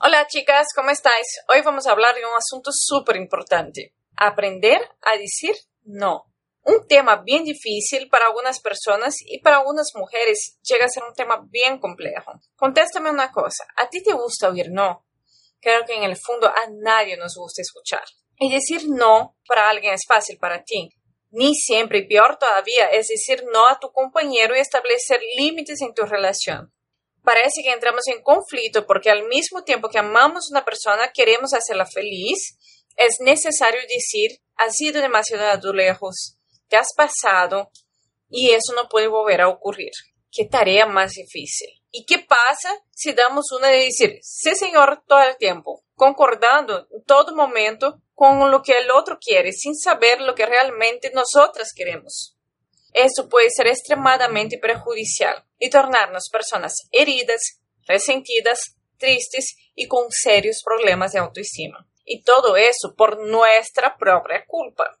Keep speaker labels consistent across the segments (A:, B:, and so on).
A: Hola chicas, ¿cómo estáis? Hoy vamos a hablar de un asunto súper importante. Aprender a decir no. Un tema bien difícil para algunas personas y para algunas mujeres llega a ser un tema bien complejo. Contéstame una cosa, ¿a ti te gusta oír no? Creo que en el fondo a nadie nos gusta escuchar. Y decir no para alguien es fácil para ti. Ni siempre, y peor todavía, es decir no a tu compañero y establecer límites en tu relación parece que entramos en conflicto porque al mismo tiempo que amamos a una persona, queremos hacerla feliz, es necesario decir, has ido demasiado lejos, te has pasado y eso no puede volver a ocurrir. Qué tarea más difícil. ¿Y qué pasa si damos una de decir, sí señor, todo el tiempo, concordando en todo momento con lo que el otro quiere, sin saber lo que realmente nosotras queremos? Esto puede ser extremadamente perjudicial y tornarnos personas heridas, resentidas, tristes y con serios problemas de autoestima. Y todo eso por nuestra propia culpa.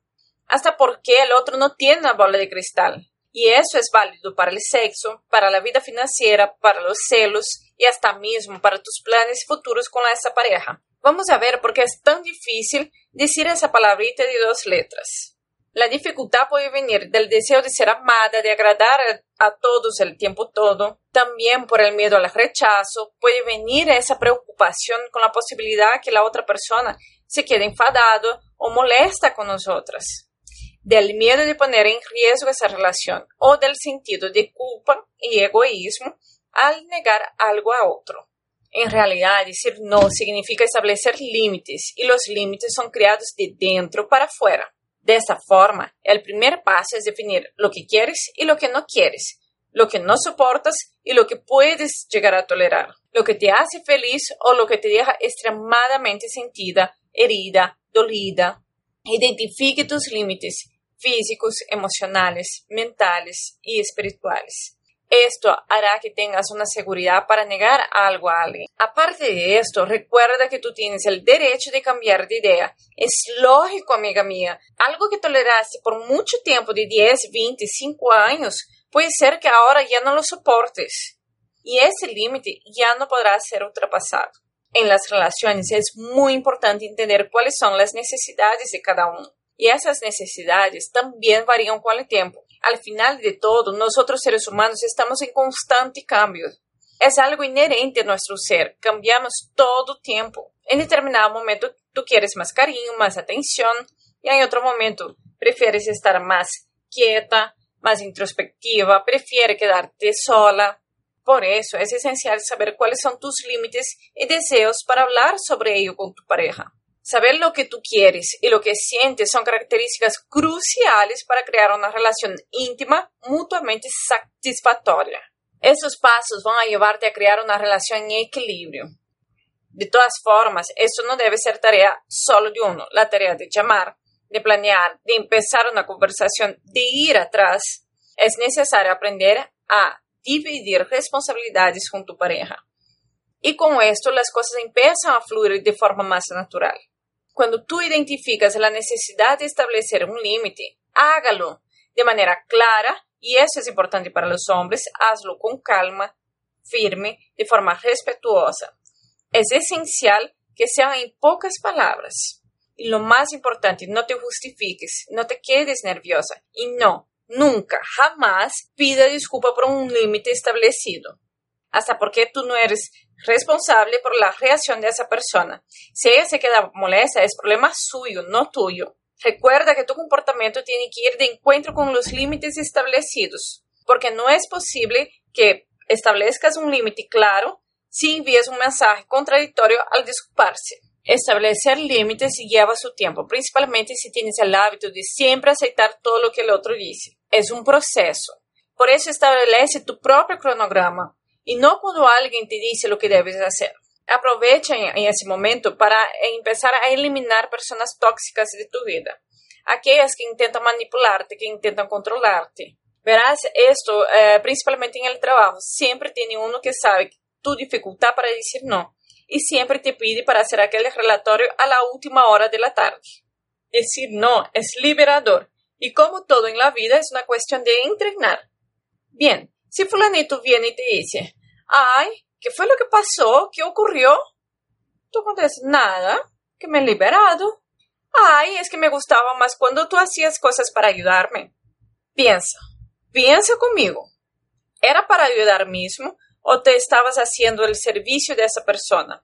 A: Hasta porque el otro no tiene una bola de cristal. Y eso es válido para el sexo, para la vida financiera, para los celos y hasta mismo para tus planes futuros con esa pareja. Vamos a ver por qué es tan difícil decir esa palabrita de dos letras. La dificultad puede venir del deseo de ser amada, de agradar a todos el tiempo todo. También por el miedo al rechazo puede venir esa preocupación con la posibilidad que la otra persona se quede enfadado o molesta con nosotras. Del miedo de poner en riesgo esa relación o del sentido de culpa y egoísmo al negar algo a otro. En realidad, decir no significa establecer límites y los límites son creados de dentro para afuera. De esta forma, el primer paso es definir lo que quieres y lo que no quieres, lo que no soportas y lo que puedes llegar a tolerar, lo que te hace feliz o lo que te deja extremadamente sentida, herida, dolida. Identifique tus límites físicos, emocionales, mentales y espirituales. Esto hará que tengas una seguridad para negar algo a alguien. Aparte de esto, recuerda que tú tienes el derecho de cambiar de idea. Es lógico, amiga mía. Algo que toleraste por mucho tiempo, de 10, 25 años, puede ser que ahora ya no lo soportes. Y ese límite ya no podrá ser ultrapasado. En las relaciones es muy importante entender cuáles son las necesidades de cada uno. Y esas necesidades también varían con el tiempo al final de todo, nosotros seres humanos estamos en constante cambio. Es algo inherente a nuestro ser, cambiamos todo tiempo. En determinado momento tú quieres más cariño, más atención, y en otro momento prefieres estar más quieta, más introspectiva, prefieres quedarte sola. Por eso es esencial saber cuáles son tus límites y deseos para hablar sobre ello con tu pareja. Saber lo que tú quieres y lo que sientes son características cruciales para crear una relación íntima mutuamente satisfactoria. Esos pasos van a llevarte a crear una relación en equilibrio. De todas formas, esto no debe ser tarea solo de uno. La tarea de llamar, de planear, de empezar una conversación, de ir atrás. Es necesario aprender a dividir responsabilidades con tu pareja. Y con esto las cosas empiezan a fluir de forma más natural. Cuando tú identificas la necesidad de establecer un límite, hágalo de manera clara y eso es importante para los hombres, hazlo con calma, firme, de forma respetuosa. Es esencial que sean en pocas palabras. Y lo más importante, no te justifiques, no te quedes nerviosa y no, nunca, jamás pida disculpa por un límite establecido. Hasta porque tú no eres responsable por la reacción de esa persona. Si ella se queda molesta, es problema suyo, no tuyo. Recuerda que tu comportamiento tiene que ir de encuentro con los límites establecidos, porque no es posible que establezcas un límite claro si envías un mensaje contradictorio al disculparse. Establecer límites lleva su tiempo, principalmente si tienes el hábito de siempre aceptar todo lo que el otro dice. Es un proceso. Por eso establece tu propio cronograma y no cuando alguien te dice lo que debes hacer. Aprovecha en ese momento para empezar a eliminar personas tóxicas de tu vida, aquellas que intentan manipularte, que intentan controlarte. Verás esto eh, principalmente en el trabajo. Siempre tiene uno que sabe tu dificultad para decir no y siempre te pide para hacer aquel relatorio a la última hora de la tarde. Decir no es liberador y como todo en la vida es una cuestión de entrenar. Bien, si fulanito viene y te dice, ay, ¿qué fue lo que pasó? ¿Qué ocurrió? Tú contestas, nada, que me he liberado. Ay, es que me gustaba más cuando tú hacías cosas para ayudarme. Piensa, piensa conmigo. ¿Era para ayudar mismo o te estabas haciendo el servicio de esa persona?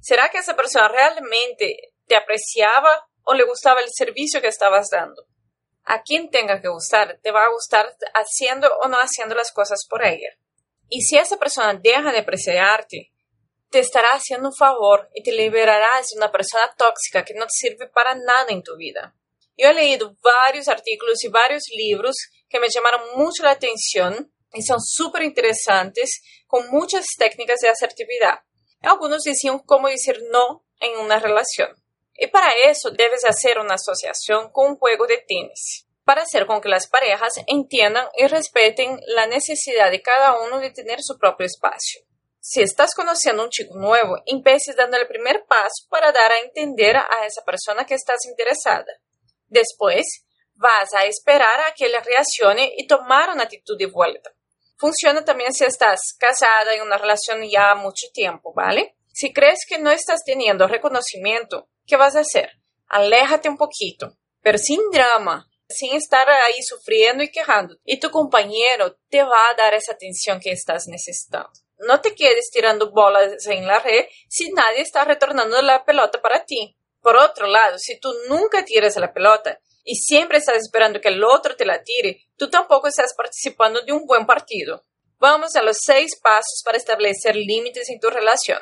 A: ¿Será que esa persona realmente te apreciaba o le gustaba el servicio que estabas dando? A quien tenga que gustar, te va a gustar haciendo o no haciendo las cosas por ella. Y si esa persona deja de apreciarte, te estará haciendo un favor y te liberarás de una persona tóxica que no te sirve para nada en tu vida. Yo he leído varios artículos y varios libros que me llamaron mucho la atención y son súper interesantes con muchas técnicas de asertividad. Algunos decían cómo decir no en una relación. Y para eso debes hacer una asociación con un juego de tenis, para hacer con que las parejas entiendan y respeten la necesidad de cada uno de tener su propio espacio. Si estás conociendo un chico nuevo, empieces dando el primer paso para dar a entender a esa persona que estás interesada. Después, vas a esperar a que él reaccione y tomar una actitud de vuelta. Funciona también si estás casada en una relación ya mucho tiempo, ¿vale? Si crees que no estás teniendo reconocimiento, ¿qué vas a hacer? Aléjate un poquito, pero sin drama, sin estar ahí sufriendo y quejando. Y tu compañero te va a dar esa atención que estás necesitando. No te quedes tirando bolas en la red si nadie está retornando la pelota para ti. Por otro lado, si tú nunca tiras la pelota y siempre estás esperando que el otro te la tire, tú tampoco estás participando de un buen partido. Vamos a los seis pasos para establecer límites en tu relación.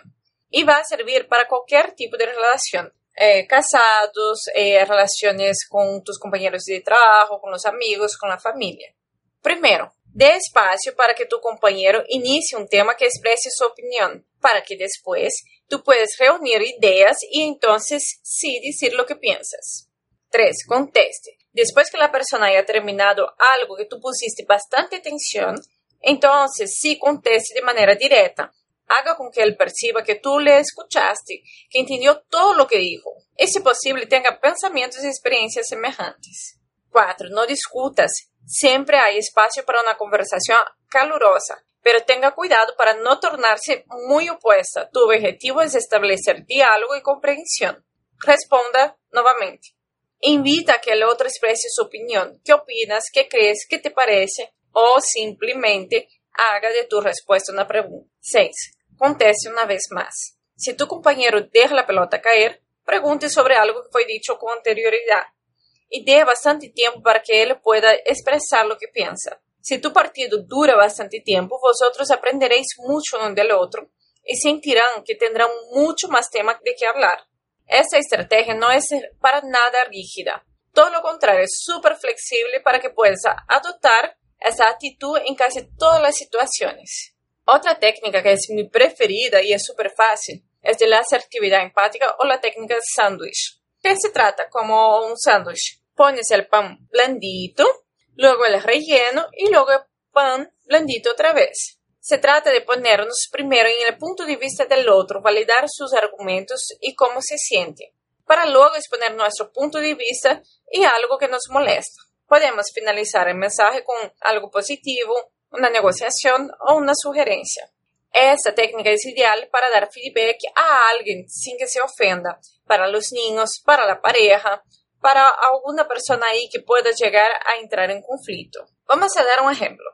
A: Y va a servir para cualquier tipo de relación. Eh, casados, eh, relaciones con tus compañeros de trabajo, con los amigos, con la familia. Primero, Dé espacio para que tu compañero inicie un tema que exprese su opinión, para que después tú puedas reunir ideas y entonces sí decir lo que piensas. 3. Conteste. Después que la persona haya terminado algo que tú pusiste bastante atención, entonces sí conteste de manera directa. Haga con que él perciba que tú le escuchaste, que entendió todo lo que dijo. Y si posible tenga pensamientos y experiencias semejantes. 4. No discutas. Siempre hay espacio para una conversación calurosa, pero tenga cuidado para no tornarse muy opuesta. Tu objetivo es establecer diálogo y comprensión. Responda nuevamente. Invita a que el otro exprese su opinión. ¿Qué opinas? ¿Qué crees? ¿Qué te parece? O simplemente haga de tu respuesta una pregunta. 6. Conteste una vez más. Si tu compañero deja la pelota caer, pregunte sobre algo que fue dicho con anterioridad y dé bastante tiempo para que él pueda expresar lo que piensa. Si tu partido dura bastante tiempo, vosotros aprenderéis mucho uno del otro y sentirán que tendrán mucho más tema de qué hablar. Esta estrategia no es para nada rígida, todo lo contrario, es súper flexible para que puedas adoptar esa actitud en casi todas las situaciones. Otra técnica que es mi preferida y es súper fácil es de la asertividad empática o la técnica de sándwich que se trata como un sándwich. Pones el pan blandito, luego el relleno y luego el pan blandito otra vez. Se trata de ponernos primero en el punto de vista del otro, validar sus argumentos y cómo se siente, para luego exponer nuestro punto de vista y algo que nos molesta. Podemos finalizar el mensaje con algo positivo, una negociación o una sugerencia. Esta técnica es ideal para dar feedback a alguien sin que se ofenda, para los niños, para la pareja, para alguna persona ahí que pueda llegar a entrar en conflicto. Vamos a dar un ejemplo.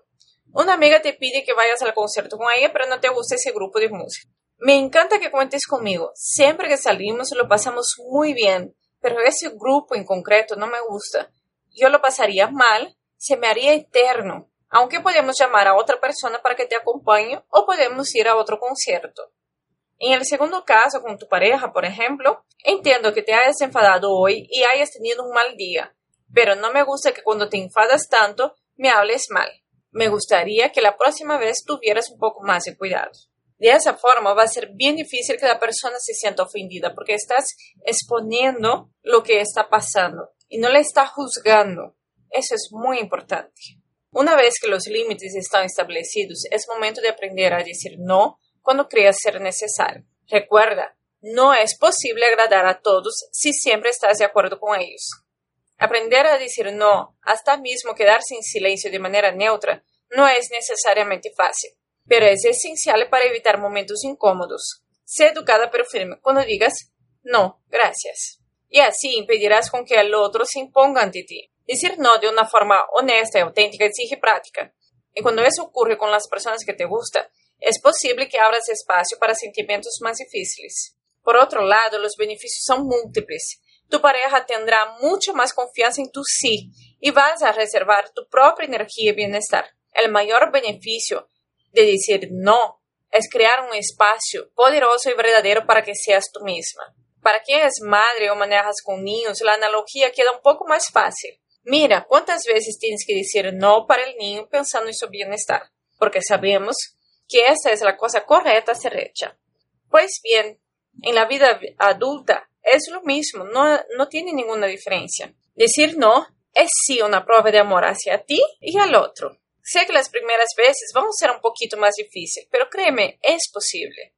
A: Una amiga te pide que vayas al concierto con ella, pero no te gusta ese grupo de música. Me encanta que cuentes conmigo. Siempre que salimos lo pasamos muy bien, pero ese grupo en concreto no me gusta. Yo lo pasaría mal, se me haría eterno aunque podemos llamar a otra persona para que te acompañe o podemos ir a otro concierto. En el segundo caso, con tu pareja, por ejemplo, entiendo que te hayas enfadado hoy y hayas tenido un mal día, pero no me gusta que cuando te enfadas tanto me hables mal. Me gustaría que la próxima vez tuvieras un poco más de cuidado. De esa forma va a ser bien difícil que la persona se sienta ofendida porque estás exponiendo lo que está pasando y no le está juzgando. Eso es muy importante. Una vez que los límites están establecidos, es momento de aprender a decir no cuando creas ser necesario. Recuerda, no es posible agradar a todos si siempre estás de acuerdo con ellos. Aprender a decir no, hasta mismo quedarse en silencio de manera neutra, no es necesariamente fácil, pero es esencial para evitar momentos incómodos. Sé educada pero firme cuando digas no, gracias. Y así impedirás con que el otro se imponga ante ti. Decir no de una forma honesta auténtica exige práctica. Y cuando eso ocurre con las personas que te gustan, es posible que abras espacio para sentimientos más difíciles. Por otro lado, los beneficios son múltiples. Tu pareja tendrá mucho más confianza en tu sí y vas a reservar tu propia energía y bienestar. El mayor beneficio de decir no es crear un espacio poderoso y verdadero para que seas tú misma. Para quien es madre o manejas con niños, la analogía queda un poco más fácil. Mira, ¿cuántas veces tienes que decir no para el niño pensando en su bienestar? Porque sabemos que esa es la cosa correcta a ser hecha. Pues bien, en la vida adulta es lo mismo, no, no tiene ninguna diferencia. Decir no es sí una prueba de amor hacia ti y al otro. Sé que las primeras veces van a ser un poquito más difícil, pero créeme, es posible.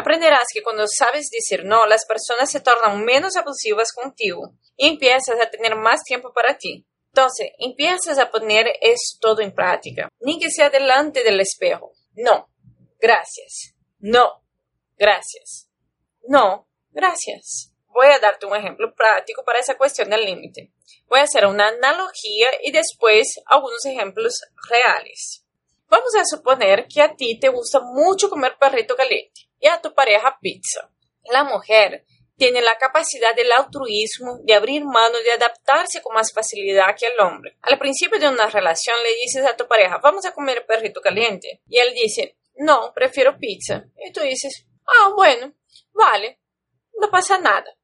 A: Aprenderás que cuando sabes decir no, las personas se tornan menos abusivas contigo y empiezas a tener más tiempo para ti. Entonces, empiezas a poner esto todo en práctica. Ni que sea delante del espejo. No, gracias. No, gracias. No, gracias. Voy a darte un ejemplo práctico para esa cuestión del límite. Voy a hacer una analogía y después algunos ejemplos reales. Vamos a suponer que a ti te gusta mucho comer perrito caliente y a tu pareja pizza. La mujer tiene la capacidad del altruismo, de abrir mano, de adaptarse con más facilidad que el hombre. Al principio de una relación le dices a tu pareja, vamos a comer perrito caliente. Y él dice, no, prefiero pizza. Y tú dices, ah, bueno, vale, no pasa nada.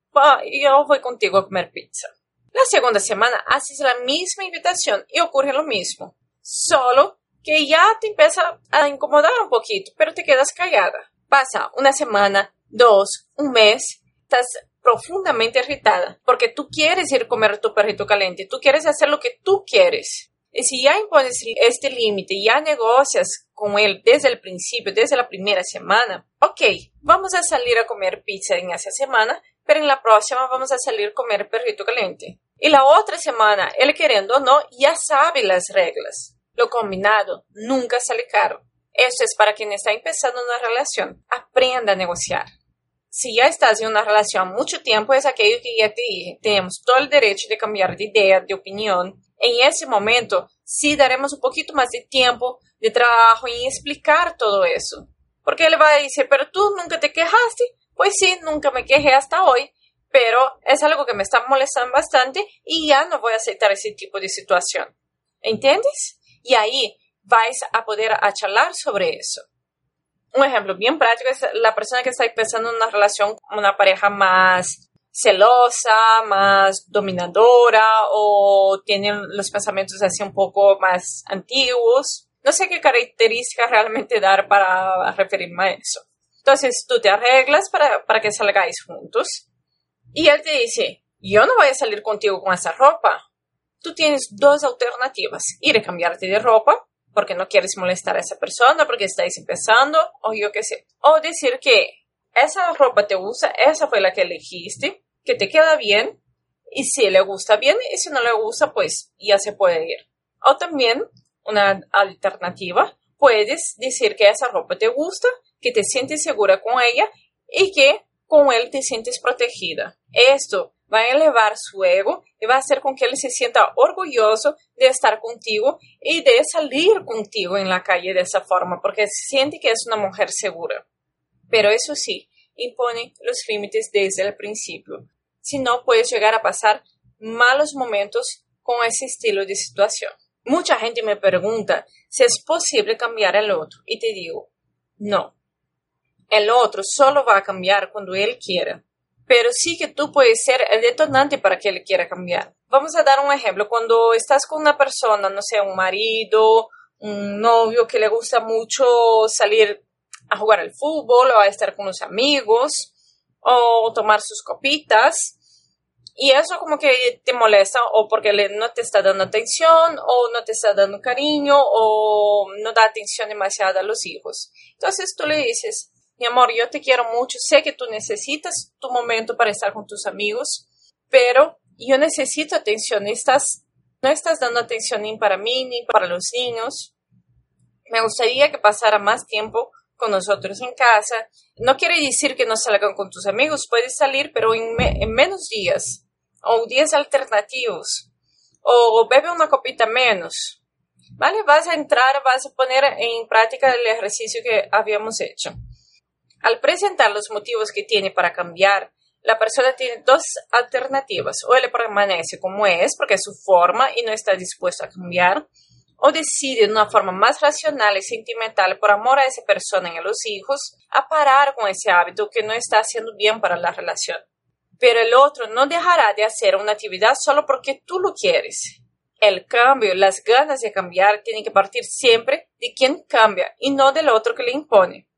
A: Yo voy contigo a comer pizza. La segunda semana haces la misma invitación y ocurre lo mismo. Solo que ya te empieza a incomodar un poquito, pero te quedas callada. Pasa una semana, dos, un mes, estás profundamente irritada porque tú quieres ir a comer tu perrito caliente, tú quieres hacer lo que tú quieres. Y si ya impones este límite, ya negocias con él desde el principio, desde la primera semana, ok, vamos a salir a comer pizza en esa semana, pero en la próxima vamos a salir a comer perrito caliente. Y la otra semana, él queriendo o no, ya sabe las reglas. Lo combinado nunca sale caro. Esto es para quien está empezando una relación. Aprenda a negociar. Si ya estás en una relación mucho tiempo, es aquello que ya te dije. Tenemos todo el derecho de cambiar de idea, de opinión. En ese momento, sí daremos un poquito más de tiempo, de trabajo en explicar todo eso. Porque él va a decir, pero tú nunca te quejaste. Pues sí, nunca me quejé hasta hoy, pero es algo que me está molestando bastante y ya no voy a aceptar ese tipo de situación. ¿Entiendes? Y ahí vais a poder charlar sobre eso. Un ejemplo bien práctico es la persona que está empezando una relación con una pareja más celosa, más dominadora o tiene los pensamientos así un poco más antiguos. No sé qué características realmente dar para referirme a eso. Entonces tú te arreglas para, para que salgáis juntos y él te dice, yo no voy a salir contigo con esa ropa. Tú tienes dos alternativas, ir a cambiarte de ropa porque no quieres molestar a esa persona, porque estáis empezando, o yo qué sé. O decir que esa ropa te gusta, esa fue la que elegiste, que te queda bien, y si le gusta bien, y si no le gusta, pues ya se puede ir. O también, una alternativa, puedes decir que esa ropa te gusta, que te sientes segura con ella y que con él te sientes protegida. Esto va a elevar su ego y va a hacer con que él se sienta orgulloso de estar contigo y de salir contigo en la calle de esa forma, porque siente que es una mujer segura. Pero eso sí, impone los límites desde el principio. Si no, puedes llegar a pasar malos momentos con ese estilo de situación. Mucha gente me pregunta si es posible cambiar al otro y te digo, no. El otro solo va a cambiar cuando él quiera pero sí que tú puedes ser el detonante para que él quiera cambiar. Vamos a dar un ejemplo. Cuando estás con una persona, no sé, un marido, un novio que le gusta mucho salir a jugar al fútbol o a estar con los amigos o tomar sus copitas. Y eso como que te molesta o porque no te está dando atención o no te está dando cariño o no da atención demasiado a los hijos. Entonces tú le dices, mi amor, yo te quiero mucho, sé que tú necesitas tu momento para estar con tus amigos, pero yo necesito atención, estás, no estás dando atención ni para mí ni para los niños. Me gustaría que pasara más tiempo con nosotros en casa. No quiere decir que no salgan con tus amigos, puedes salir, pero en, en menos días o días alternativos o bebe una copita menos. ¿Vale? Vas a entrar, vas a poner en práctica el ejercicio que habíamos hecho. Al presentar los motivos que tiene para cambiar, la persona tiene dos alternativas. O él permanece como es, porque es su forma y no está dispuesto a cambiar, o decide de una forma más racional y sentimental por amor a esa persona y a los hijos, a parar con ese hábito que no está haciendo bien para la relación. Pero el otro no dejará de hacer una actividad solo porque tú lo quieres. El cambio, las ganas de cambiar tienen que partir siempre de quien cambia y no del otro que le impone.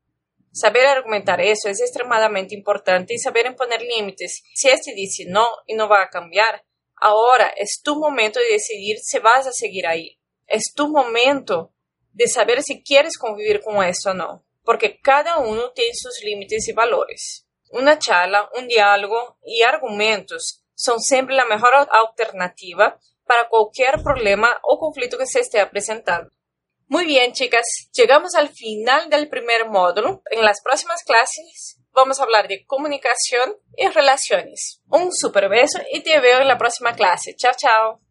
A: Saber argumentar eso es extremadamente importante y saber imponer límites. Si este dice no y no va a cambiar, ahora es tu momento de decidir si vas a seguir ahí. Es tu momento de saber si quieres convivir con eso o no, porque cada uno tiene sus límites y valores. Una charla, un diálogo y argumentos son siempre la mejor alternativa para cualquier problema o conflicto que se esté presentando. Muy bien, chicas, llegamos al final del primer módulo. En las próximas clases vamos a hablar de comunicación y relaciones. Un super beso y te veo en la próxima clase. Chao, chao.